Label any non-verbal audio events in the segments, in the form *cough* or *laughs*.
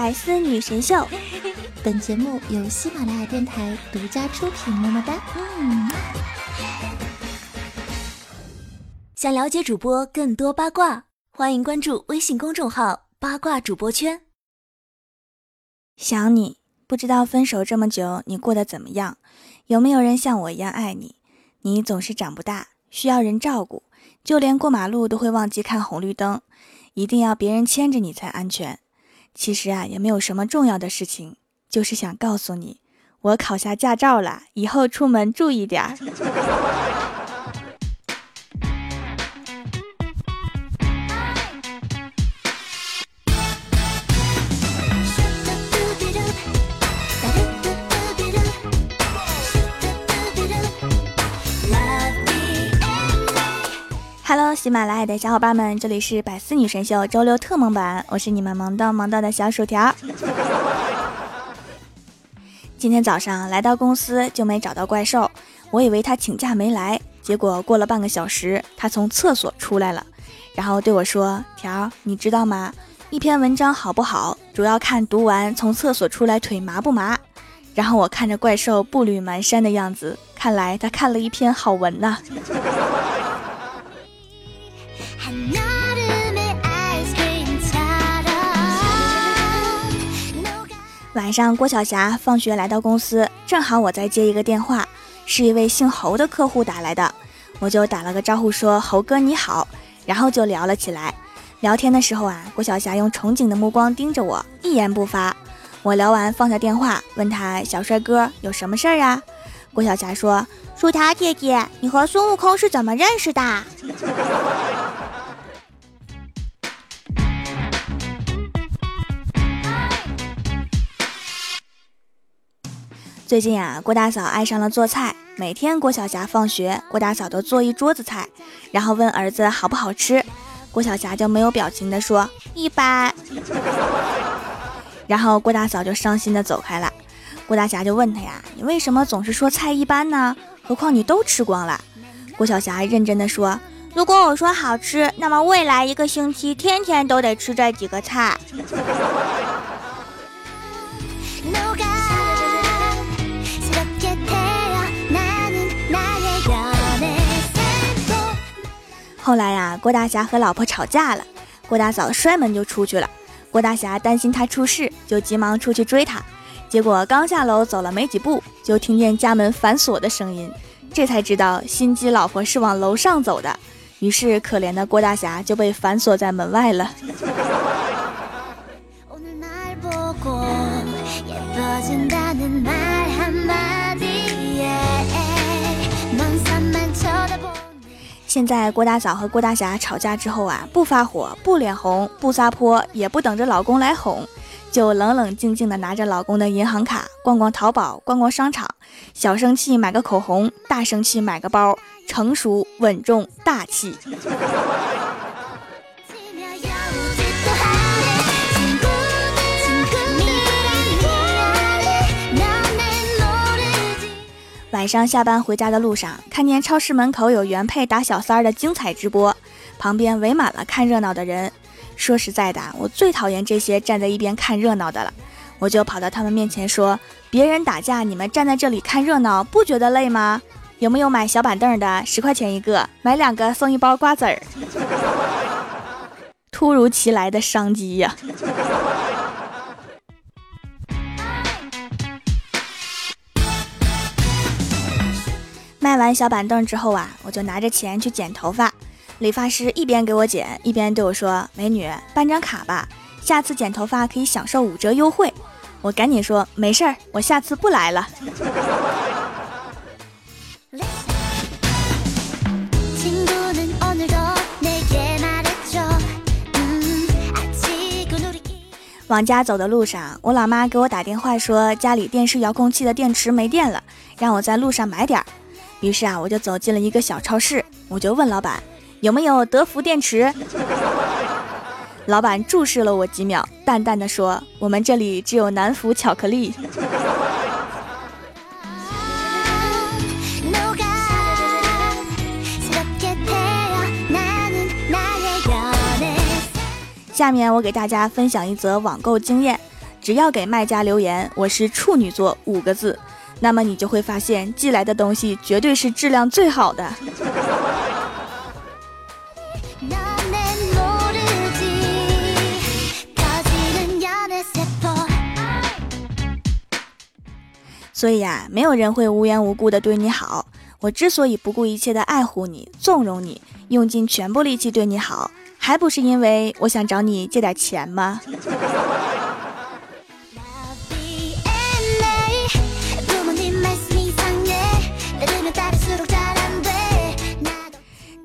百思女神秀，本节目由喜马拉雅电台独家出品。么么哒！嗯。想了解主播更多八卦，欢迎关注微信公众号“八卦主播圈”。想你，不知道分手这么久你过得怎么样？有没有人像我一样爱你？你总是长不大，需要人照顾，就连过马路都会忘记看红绿灯，一定要别人牵着你才安全。其实啊，也没有什么重要的事情，就是想告诉你，我考下驾照了，以后出门注意点儿。*laughs* 喜马拉雅的小伙伴们，这里是百思女神秀周六特萌版，我是你们萌到萌到的小薯条。*laughs* 今天早上来到公司就没找到怪兽，我以为他请假没来，结果过了半个小时，他从厕所出来了，然后对我说：“条，你知道吗？一篇文章好不好，主要看读完从厕所出来腿麻不麻。”然后我看着怪兽步履蹒跚的样子，看来他看了一篇好文呐。晚上，郭晓霞放学来到公司，正好我在接一个电话，是一位姓侯的客户打来的，我就打了个招呼说：“侯哥你好。”然后就聊了起来。聊天的时候啊，郭晓霞用憧憬的目光盯着我，一言不发。我聊完放下电话，问他：“小帅哥，有什么事儿啊？”郭晓霞说：“薯条姐姐，你和孙悟空是怎么认识的？”最近啊，郭大嫂爱上了做菜，每天郭晓霞放学，郭大嫂都做一桌子菜，然后问儿子好不好吃，郭晓霞就没有表情的说一般，*laughs* 然后郭大嫂就伤心的走开了。郭大侠就问他呀，你为什么总是说菜一般呢？何况你都吃光了。郭晓霞认真的说，如果我说好吃，那么未来一个星期天天都得吃这几个菜。后来呀，郭大侠和老婆吵架了，郭大嫂摔门就出去了。郭大侠担心他出事，就急忙出去追他。结果刚下楼走了没几步，就听见家门反锁的声音，这才知道心机老婆是往楼上走的。于是可怜的郭大侠就被反锁在门外了。现在郭大嫂和郭大侠吵架之后啊，不发火，不脸红，不撒泼，也不等着老公来哄，就冷冷静静的拿着老公的银行卡逛逛淘宝，逛逛商场，小生气买个口红，大生气买个包，成熟稳重大气。晚上下班回家的路上，看见超市门口有原配打小三儿的精彩直播，旁边围满了看热闹的人。说实在的，我最讨厌这些站在一边看热闹的了。我就跑到他们面前说：“别人打架，你们站在这里看热闹，不觉得累吗？有没有买小板凳的？十块钱一个，买两个送一包瓜子儿。” *laughs* 突如其来的商机呀！卖完小板凳之后啊，我就拿着钱去剪头发。理发师一边给我剪，一边对我说：“美女，办张卡吧，下次剪头发可以享受五折优惠。”我赶紧说：“没事儿，我下次不来了。”往家走的路上，我老妈给我打电话说，家里电视遥控器的电池没电了，让我在路上买点儿。于是啊，我就走进了一个小超市，我就问老板有没有德芙电池。老板注视了我几秒，淡淡的说：“我们这里只有南孚巧克力。”下面我给大家分享一则网购经验。只要给卖家留言“我是处女座”五个字，那么你就会发现寄来的东西绝对是质量最好的。所以啊，没有人会无缘无故的对你好。我之所以不顾一切的爱护你、纵容你，用尽全部力气对你好，还不是因为我想找你借点钱吗？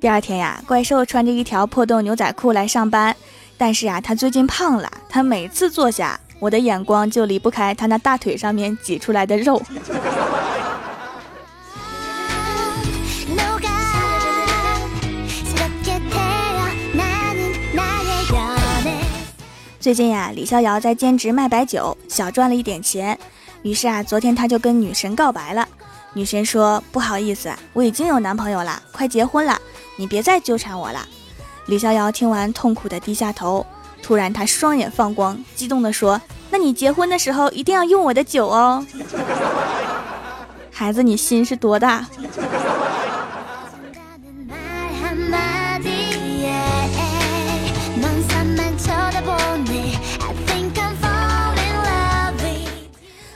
第二天呀，怪兽穿着一条破洞牛仔裤来上班，但是啊，他最近胖了，他每次坐下。我的眼光就离不开他那大腿上面挤出来的肉。最近呀，李逍遥在兼职卖白酒，小赚了一点钱。于是啊，昨天他就跟女神告白了。女神说：“不好意思，我已经有男朋友了，快结婚了，你别再纠缠我了。”李逍遥听完，痛苦的低下头。突然，他双眼放光，激动的说：“那你结婚的时候一定要用我的酒哦，孩子，你心是多大？”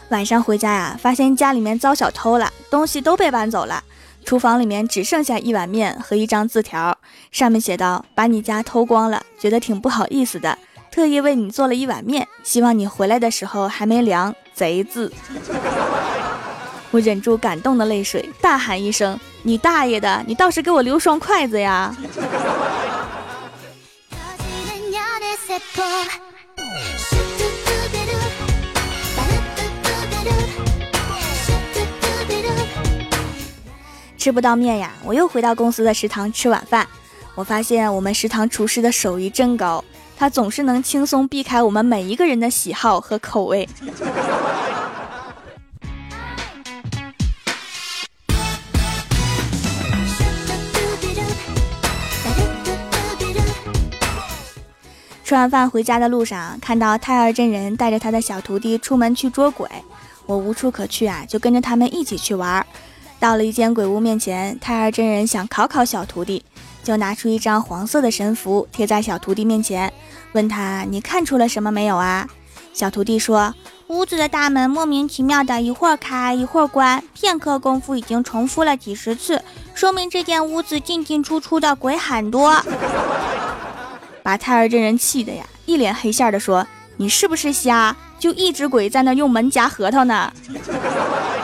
晚上回家呀，发现家里面遭小偷了，东西都被搬走了，厨房里面只剩下一碗面和一张字条。上面写道：“把你家偷光了，觉得挺不好意思的，特意为你做了一碗面，希望你回来的时候还没凉。”贼字！*laughs* 我忍住感动的泪水，大喊一声：“你大爷的！你倒是给我留双筷子呀！” *laughs* 吃不到面呀，我又回到公司的食堂吃晚饭。我发现我们食堂厨师的手艺真高，他总是能轻松避开我们每一个人的喜好和口味。*laughs* 吃完饭回家的路上，看到太二真人带着他的小徒弟出门去捉鬼，我无处可去啊，就跟着他们一起去玩。到了一间鬼屋面前，太二真人想考考小徒弟。就拿出一张黄色的神符贴在小徒弟面前，问他：“你看出了什么没有啊？”小徒弟说：“屋子的大门莫名其妙的一会儿开一会儿关，片刻功夫已经重复了几十次，说明这间屋子进进出出的鬼很多。*laughs* ”把太儿真人气的呀，一脸黑线的说：“你是不是瞎？就一只鬼在那用门夹核桃呢？” *laughs*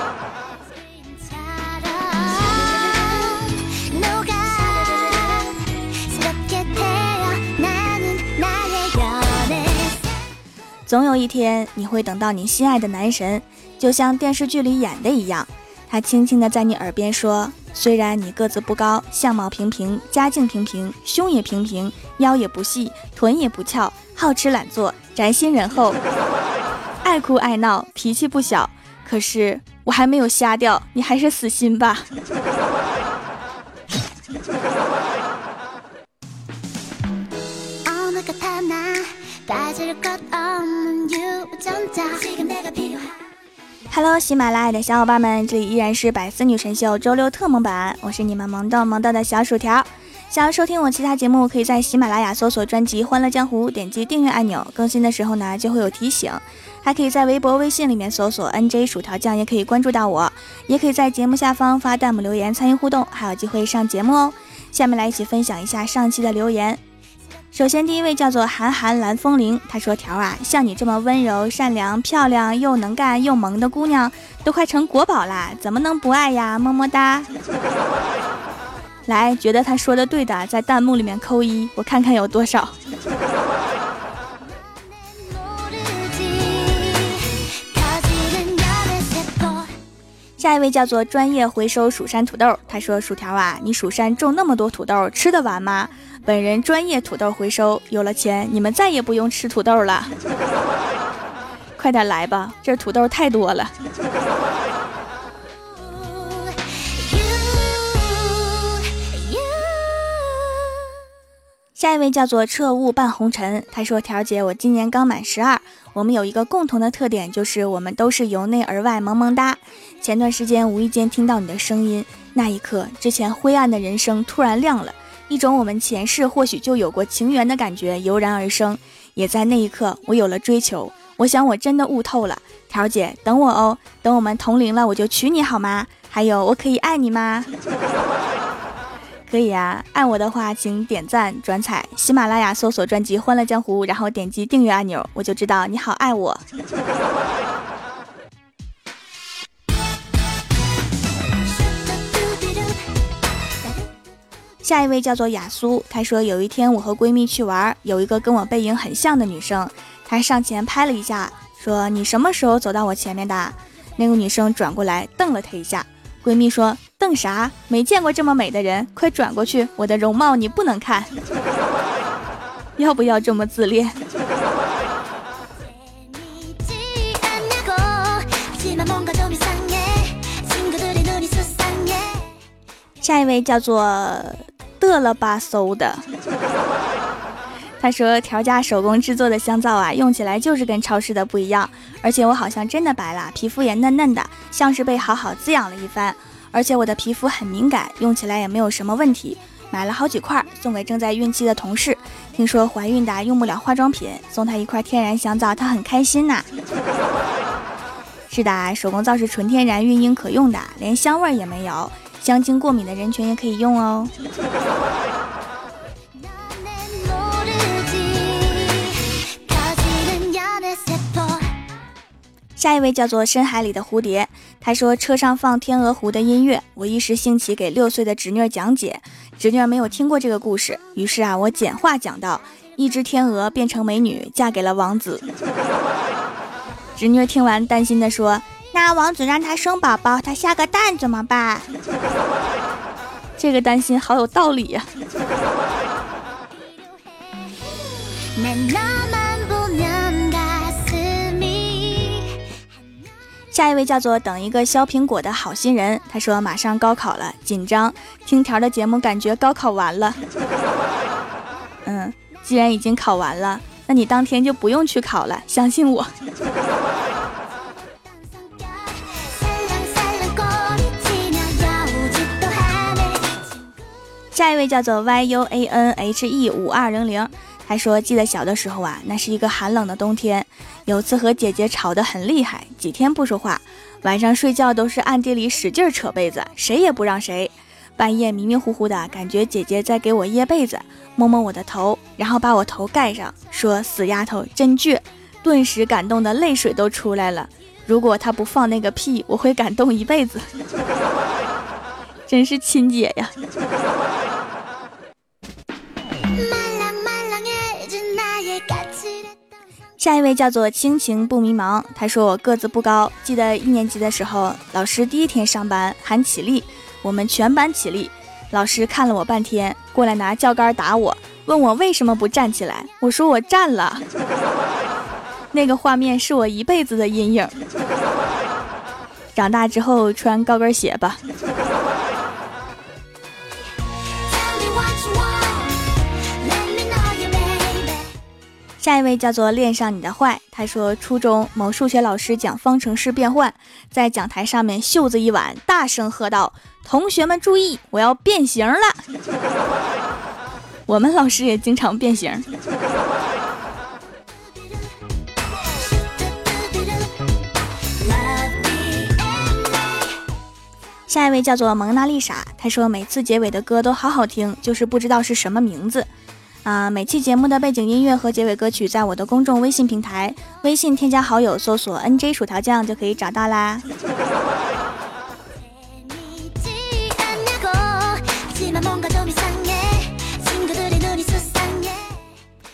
总有一天，你会等到你心爱的男神，就像电视剧里演的一样，他轻轻的在你耳边说：“虽然你个子不高，相貌平平，家境平平，胸也平平，腰也不细，臀也不翘，好吃懒做，宅心仁厚，*laughs* 爱哭爱闹，脾气不小。可是我还没有瞎掉，你还是死心吧。” Hello，喜马拉雅的小伙伴们，这里依然是百思女神秀周六特萌版，我是你们萌豆萌豆的小薯条。想要收听我其他节目，可以在喜马拉雅搜索专辑《欢乐江湖》，点击订阅按钮，更新的时候呢就会有提醒。还可以在微博、微信里面搜索 NJ 薯条酱，也可以关注到我，也可以在节目下方发弹幕留言参与互动，还有机会上节目哦。下面来一起分享一下上期的留言。首先，第一位叫做韩寒蓝风铃，他说：“条啊，像你这么温柔、善良、漂亮又能干又萌的姑娘，都快成国宝啦，*laughs* 怎么能不爱呀？么么哒！来，觉得他说的对的，在弹幕里面扣一，我看看有多少。”下一位叫做专业回收蜀山土豆，他说：“薯条啊，你蜀山种那么多土豆，吃得完吗？”本人专业土豆回收，有了钱你们再也不用吃土豆了。快点来吧，这土豆太多了。下一位叫做彻雾半红尘，他说：“条姐，我今年刚满十二，我们有一个共同的特点，就是我们都是由内而外萌萌哒。前段时间无意间听到你的声音，那一刻，之前灰暗的人生突然亮了，一种我们前世或许就有过情缘的感觉油然而生。也在那一刻，我有了追求。我想我真的悟透了，条姐，等我哦，等我们同龄了，我就娶你好吗？还有，我可以爱你吗？” *laughs* 可以啊，爱我的话，请点赞转采喜马拉雅搜索专辑《欢乐江湖》，然后点击订阅按钮，我就知道你好爱我。下一位叫做雅苏，她说有一天我和闺蜜去玩，有一个跟我背影很像的女生，她上前拍了一下，说你什么时候走到我前面的？那个女生转过来瞪了她一下。闺蜜说：“瞪啥？没见过这么美的人，快转过去！我的容貌你不能看，*laughs* 要不要这么自恋？”下一位叫做饿了吧嗖的，他说：“调价手工制作的香皂啊，用起来就是跟超市的不一样，而且我好像真的白了，皮肤也嫩嫩的。”像是被好好滋养了一番，而且我的皮肤很敏感，用起来也没有什么问题。买了好几块送给正在孕期的同事，听说怀孕的用不了化妆品，送她一块天然香皂，她很开心呐。是的，手工皂是纯天然、孕婴可用的，连香味也没有，香精过敏的人群也可以用哦。下一位叫做深海里的蝴蝶，他说车上放天鹅湖的音乐，我一时兴起给六岁的侄女讲解，侄女没有听过这个故事，于是啊，我简化讲到，一只天鹅变成美女，嫁给了王子。侄女听完担心的说：“那王子让他生宝宝，他下个蛋怎么办？”这个担心好有道理呀。下一位叫做等一个削苹果的好心人，他说马上高考了，紧张。听条的节目，感觉高考完了。嗯，既然已经考完了，那你当天就不用去考了，相信我。下一位叫做 Y U A N H E 五二零零。还说记得小的时候啊，那是一个寒冷的冬天，有次和姐姐吵得很厉害，几天不说话，晚上睡觉都是暗地里使劲扯被子，谁也不让谁。半夜迷迷糊糊的感觉姐姐在给我掖被子，摸摸我的头，然后把我头盖上，说死丫头真倔，顿时感动的泪水都出来了。如果她不放那个屁，我会感动一辈子。真是亲姐呀。下一位叫做亲情不迷茫，他说我个子不高，记得一年级的时候，老师第一天上班喊起立，我们全班起立，老师看了我半天，过来拿教杆打我，问我为什么不站起来，我说我站了，*laughs* 那个画面是我一辈子的阴影，长大之后穿高跟鞋吧。下一位叫做恋上你的坏，他说初中某数学老师讲方程式变换，在讲台上面袖子一挽，大声喝道：“同学们注意，我要变形了！” *laughs* 我们老师也经常变形。下一位叫做蒙娜丽莎，他说每次结尾的歌都好好听，就是不知道是什么名字。啊，每期节目的背景音乐和结尾歌曲，在我的公众微信平台，微信添加好友，搜索 “nj 薯条酱”就可以找到啦。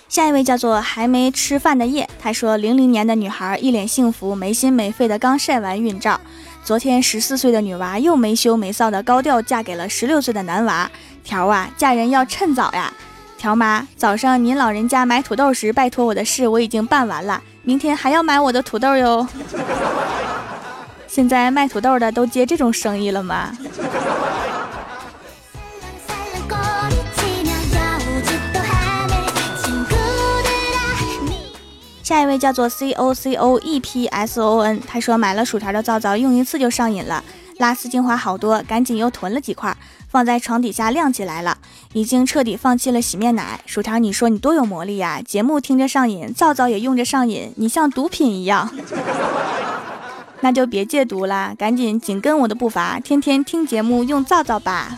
下一位叫做还没吃饭的夜，他说零零年的女孩一脸幸福，没心没肺的刚晒完孕照，昨天十四岁的女娃又没羞没臊的高调嫁给了十六岁的男娃，条啊，嫁人要趁早呀。乔妈早上您老人家买土豆时拜托我的事我已经办完了明天还要买我的土豆哟。*laughs* 现在卖土豆的都接这种生意了吗？下一位叫做 cocoepson 他说买了薯条的皂皂用一次就上瘾了拉丝精华好多赶紧又囤了几块放在床底下晾起来了。已经彻底放弃了洗面奶。薯条，你说你多有魔力呀？节目听着上瘾，皂皂也用着上瘾，你像毒品一样。*laughs* 那就别戒毒啦，赶紧紧跟我的步伐，天天听节目用皂皂吧。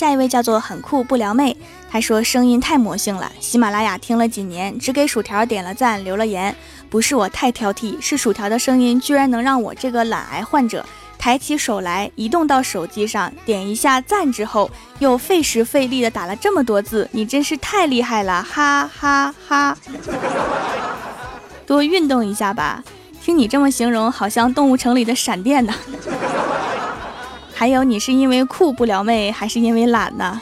下一位叫做很酷不撩妹，他说声音太魔性了，喜马拉雅听了几年，只给薯条点了赞留了言。不是我太挑剔，是薯条的声音居然能让我这个懒癌患者抬起手来，移动到手机上点一下赞之后，又费时费力的打了这么多字，你真是太厉害了，哈哈哈！*laughs* 多运动一下吧，听你这么形容，好像动物城里的闪电呢。还有，你是因为酷不撩妹，还是因为懒呢？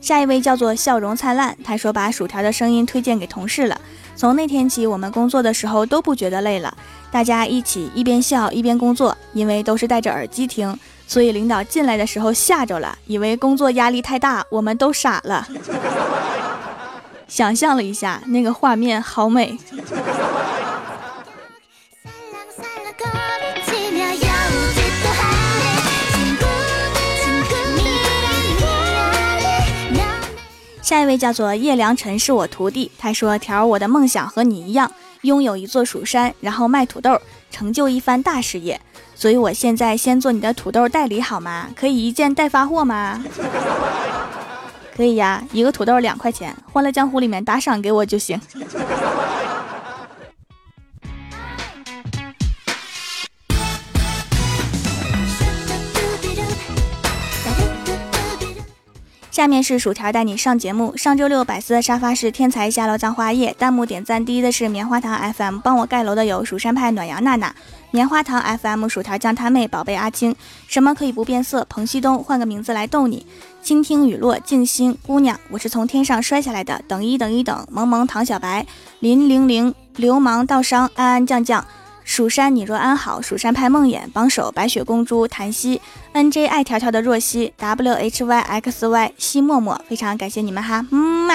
下一位叫做笑容灿烂，他说把薯条的声音推荐给同事了。从那天起，我们工作的时候都不觉得累了，大家一起一边笑一边工作，因为都是戴着耳机听，所以领导进来的时候吓着了，以为工作压力太大，我们都傻了。想象了一下，那个画面好美。下一位叫做叶良辰，是我徒弟。他说：“条，我的梦想和你一样，拥有一座蜀山，然后卖土豆，成就一番大事业。所以我现在先做你的土豆代理好吗？可以一件代发货吗？”可以呀，一个土豆两块钱，欢乐江湖里面打赏给我就行。下面是薯条带你上节目。上周六百思的沙发是天才下楼葬花叶，弹幕点赞第一的是棉花糖 FM，帮我盖楼的有蜀山派暖阳娜娜。棉花糖 FM 薯条酱他妹宝贝阿青，什么可以不变色？彭西东换个名字来逗你。倾听雨落静心姑娘，我是从天上摔下来的。等一等一等，萌萌唐小白林玲玲流氓道商安安酱酱。蜀山你若安好，蜀山派梦魇榜首白雪公主檀溪 N J 爱条条的若曦 W H Y X Y 西默默，非常感谢你们哈，嗯嘛。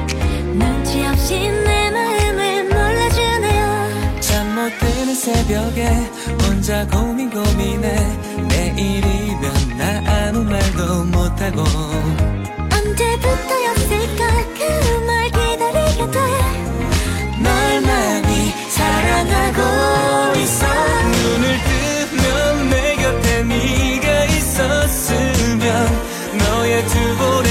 새벽에 혼자 고민 고민해. 내일이면 나 아무 말도 못하고. 언제부터였을까? 그 말 기다리게 돼널 많이 사랑하고 있어. 눈을 뜨면 내 곁에 네가 있었으면 너의 두 볼에